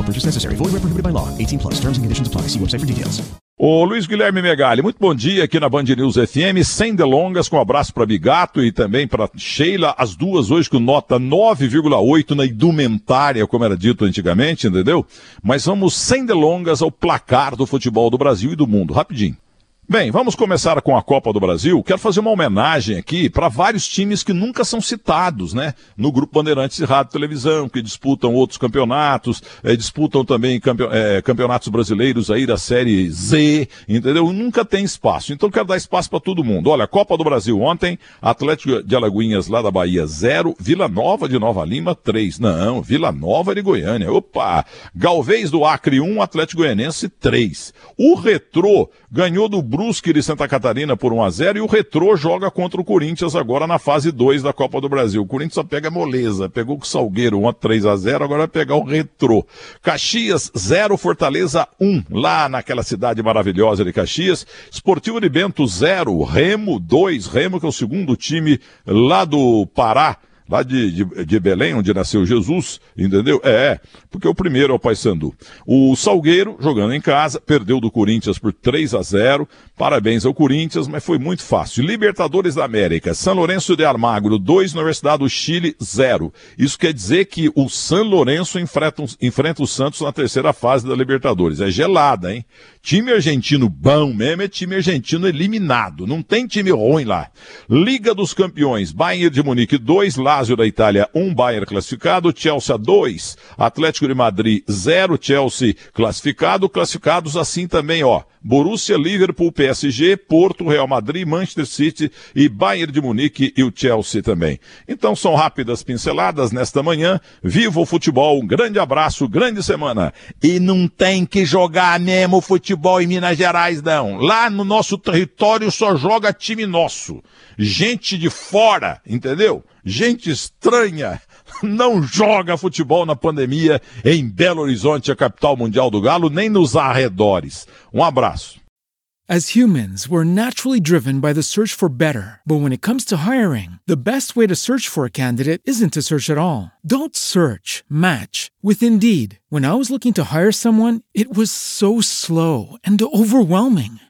No purchase necessary. Void where prohibited by law. 18 plus. Terms and conditions apply. See website for details. Ô Luiz Guilherme Megali, muito bom dia aqui na Band News FM, sem delongas, com um abraço para Bigato e também para Sheila, as duas hoje com nota 9,8 na indumentária, como era dito antigamente, entendeu? Mas vamos sem delongas ao placar do futebol do Brasil e do mundo, rapidinho. Bem, vamos começar com a Copa do Brasil. Quero fazer uma homenagem aqui para vários times que nunca são citados, né? No Grupo Bandeirantes de Rádio e Televisão, que disputam outros campeonatos, eh, disputam também campe eh, campeonatos brasileiros aí da Série Z, entendeu? Nunca tem espaço. Então quero dar espaço para todo mundo. Olha, Copa do Brasil ontem, Atlético de Alagoinhas lá da Bahia 0, Vila Nova de Nova Lima 3. Não, Vila Nova de Goiânia. Opa! Galvez do Acre 1, Atlético Goianense 3. O Retrô ganhou do Brusque de Santa Catarina por 1 a 0 e o Retrô joga contra o Corinthians agora na fase 2 da Copa do Brasil. O Corinthians só pega moleza, pegou com o Salgueiro 1 a 3 a 0, agora vai pegar o Retrô. Caxias 0, Fortaleza 1, lá naquela cidade maravilhosa de Caxias. Esportivo de Bento 0, Remo 2, Remo que é o segundo time lá do Pará lá de, de, de, Belém, onde nasceu Jesus, entendeu? É, porque o primeiro é o Paysandu. O Salgueiro, jogando em casa, perdeu do Corinthians por 3 a 0. Parabéns ao Corinthians, mas foi muito fácil. Libertadores da América, São Lourenço de Almagro 2, Universidade do Chile 0. Isso quer dizer que o São Lourenço enfrenta, enfrenta o Santos na terceira fase da Libertadores. É gelada, hein? Time argentino bom mesmo é time argentino eliminado. Não tem time ruim lá. Liga dos Campeões, Bayern de Munique 2, Lazio da Itália 1, um, Bayern classificado, Chelsea 2, Atlético de Madrid 0, Chelsea classificado, classificados assim também, ó. Borussia, Liverpool, PSG, Porto, Real Madrid, Manchester City e Bayern de Munique e o Chelsea também. Então são rápidas pinceladas nesta manhã. Viva o futebol, um grande abraço, grande semana. E não tem que jogar mesmo futebol em Minas Gerais, não. Lá no nosso território só joga time nosso. Gente de fora, entendeu? Gente estranha não joga futebol na pandemia em Belo Horizonte, a capital mundial do Galo, nem nos arredores. Um abraço. As humans, we're naturally driven by the search for better. But when it comes to hiring, the best way to search for a candidate isn't to search at all. Don't search, match with Indeed. When I was looking to hire someone, it was so slow and overwhelming.